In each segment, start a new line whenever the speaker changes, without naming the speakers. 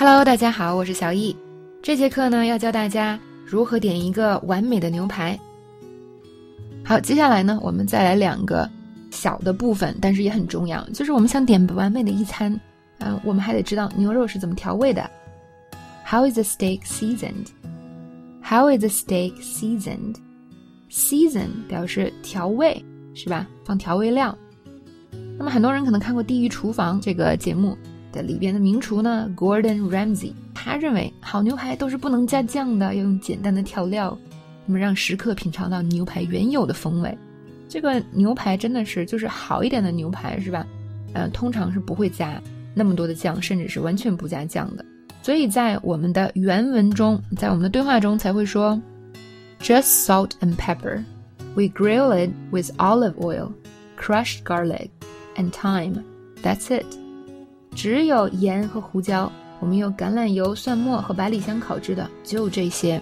Hello，大家好，我是小易。这节课呢，要教大家如何点一个完美的牛排。好，接下来呢，我们再来两个小的部分，但是也很重要，就是我们想点完美的一餐，啊，我们还得知道牛肉是怎么调味的。How is the steak seasoned? How is the steak seasoned? Season 表示调味，是吧？放调味料。那么很多人可能看过《地狱厨房》这个节目的里边的名厨呢，Gordon Ramsay，他认为好牛排都是不能加酱的，要用简单的调料，那么让食客品尝到牛排原有的风味。这个牛排真的是就是好一点的牛排，是吧？呃，通常是不会加那么多的酱，甚至是完全不加酱的。所以在我们的原文中，在我们的对话中才会说，Just salt and pepper. We grill it with olive oil, crushed garlic, and thyme. That's it. 只有盐和胡椒，我们用橄榄油、蒜末和百里香烤制的，就这些。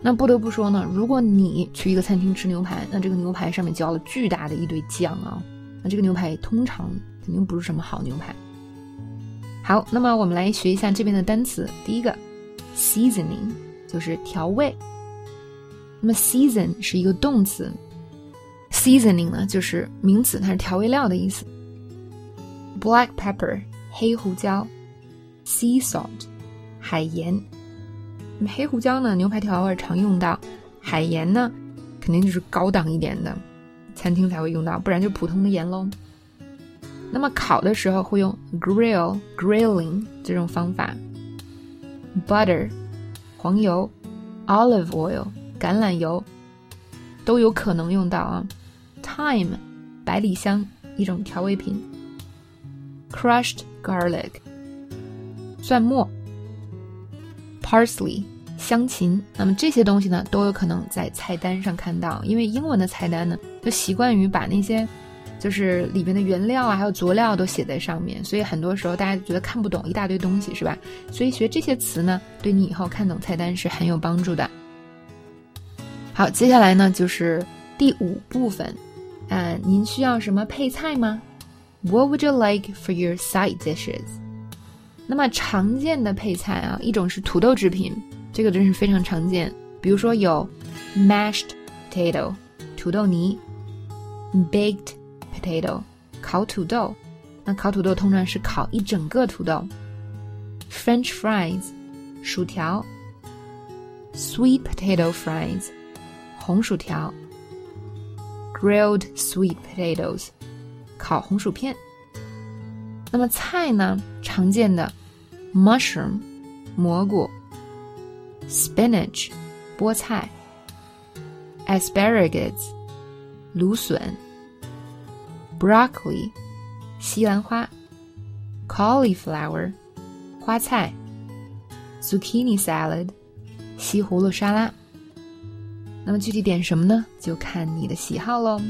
那不得不说呢，如果你去一个餐厅吃牛排，那这个牛排上面浇了巨大的一堆酱啊，那这个牛排通常肯定不是什么好牛排。好，那么我们来学一下这边的单词。第一个，seasoning 就是调味。那么 season 是一个动词，seasoning 呢就是名词，它是调味料的意思。Black pepper 黑胡椒，sea salt 海盐。那么黑胡椒呢，牛排调味常用到；海盐呢，肯定就是高档一点的，餐厅才会用到，不然就普通的盐喽。那么烤的时候会用 grill grilling 这种方法，butter 黄油，olive oil 橄榄油都有可能用到啊，thyme 百里香一种调味品，crushed garlic 蒜末，parsley 香芹，那么这些东西呢都有可能在菜单上看到，因为英文的菜单呢就习惯于把那些。就是里边的原料啊，还有佐料都写在上面，所以很多时候大家觉得看不懂一大堆东西，是吧？所以学这些词呢，对你以后看懂菜单是很有帮助的。好，接下来呢就是第五部分，啊，您需要什么配菜吗 ？What would you like for your side dishes？那么常见的配菜啊，一种是土豆制品，这个真是非常常见，比如说有 mashed potato 土豆泥，baked。potato，烤土豆。那烤土豆通常是烤一整个土豆。French fries，薯条。Sweet potato fries，红薯条。Grilled sweet potatoes， 烤红薯片。那么菜呢？常见的 mushroom，蘑菇。Spinach，菠菜。Asparagus，芦笋。broccoli，西兰花；cauliflower，花菜；zucchini salad，西葫芦沙拉。那么具体点什么呢？就看你的喜好喽。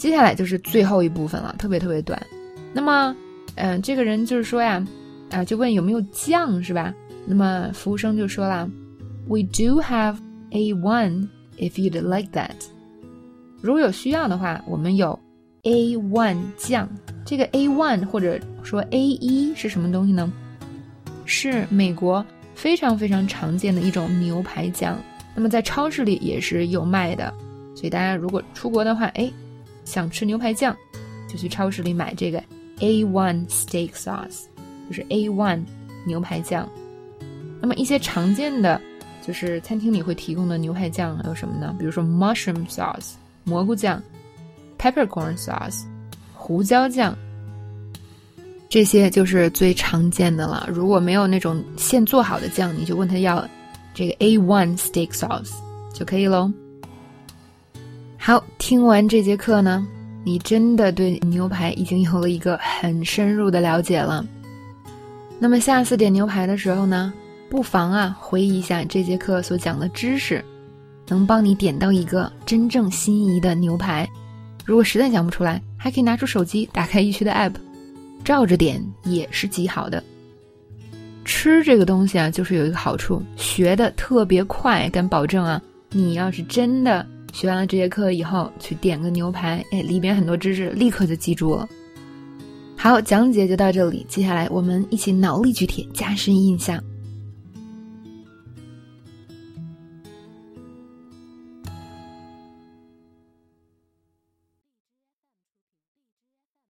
接下来就是最后一部分了，特别特别短。那么，嗯，这个人就是说呀，啊，就问有没有酱，是吧？那么服务生就说了，We do have a one if you'd like that。如果有需要的话，我们有。A one 酱，这个 A one 或者说 A 一是什么东西呢？是美国非常非常常见的一种牛排酱，那么在超市里也是有卖的，所以大家如果出国的话，哎，想吃牛排酱，就去超市里买这个 A one steak sauce，就是 A one 牛排酱。那么一些常见的就是餐厅里会提供的牛排酱有什么呢？比如说 mushroom sauce 蘑菇酱。Peppercorn sauce，胡椒酱，这些就是最常见的了。如果没有那种现做好的酱，你就问他要这个 A one steak sauce 就可以喽。好，听完这节课呢，你真的对牛排已经有了一个很深入的了解了。那么下次点牛排的时候呢，不妨啊回忆一下这节课所讲的知识，能帮你点到一个真正心仪的牛排。如果实在想不出来，还可以拿出手机，打开易趣的 App，照着点也是极好的。吃这个东西啊，就是有一个好处，学的特别快，敢保证啊！你要是真的学完了这节课以后，去点个牛排，哎，里边很多知识立刻就记住了。好，讲解就到这里，接下来我们一起脑力举铁，加深印象。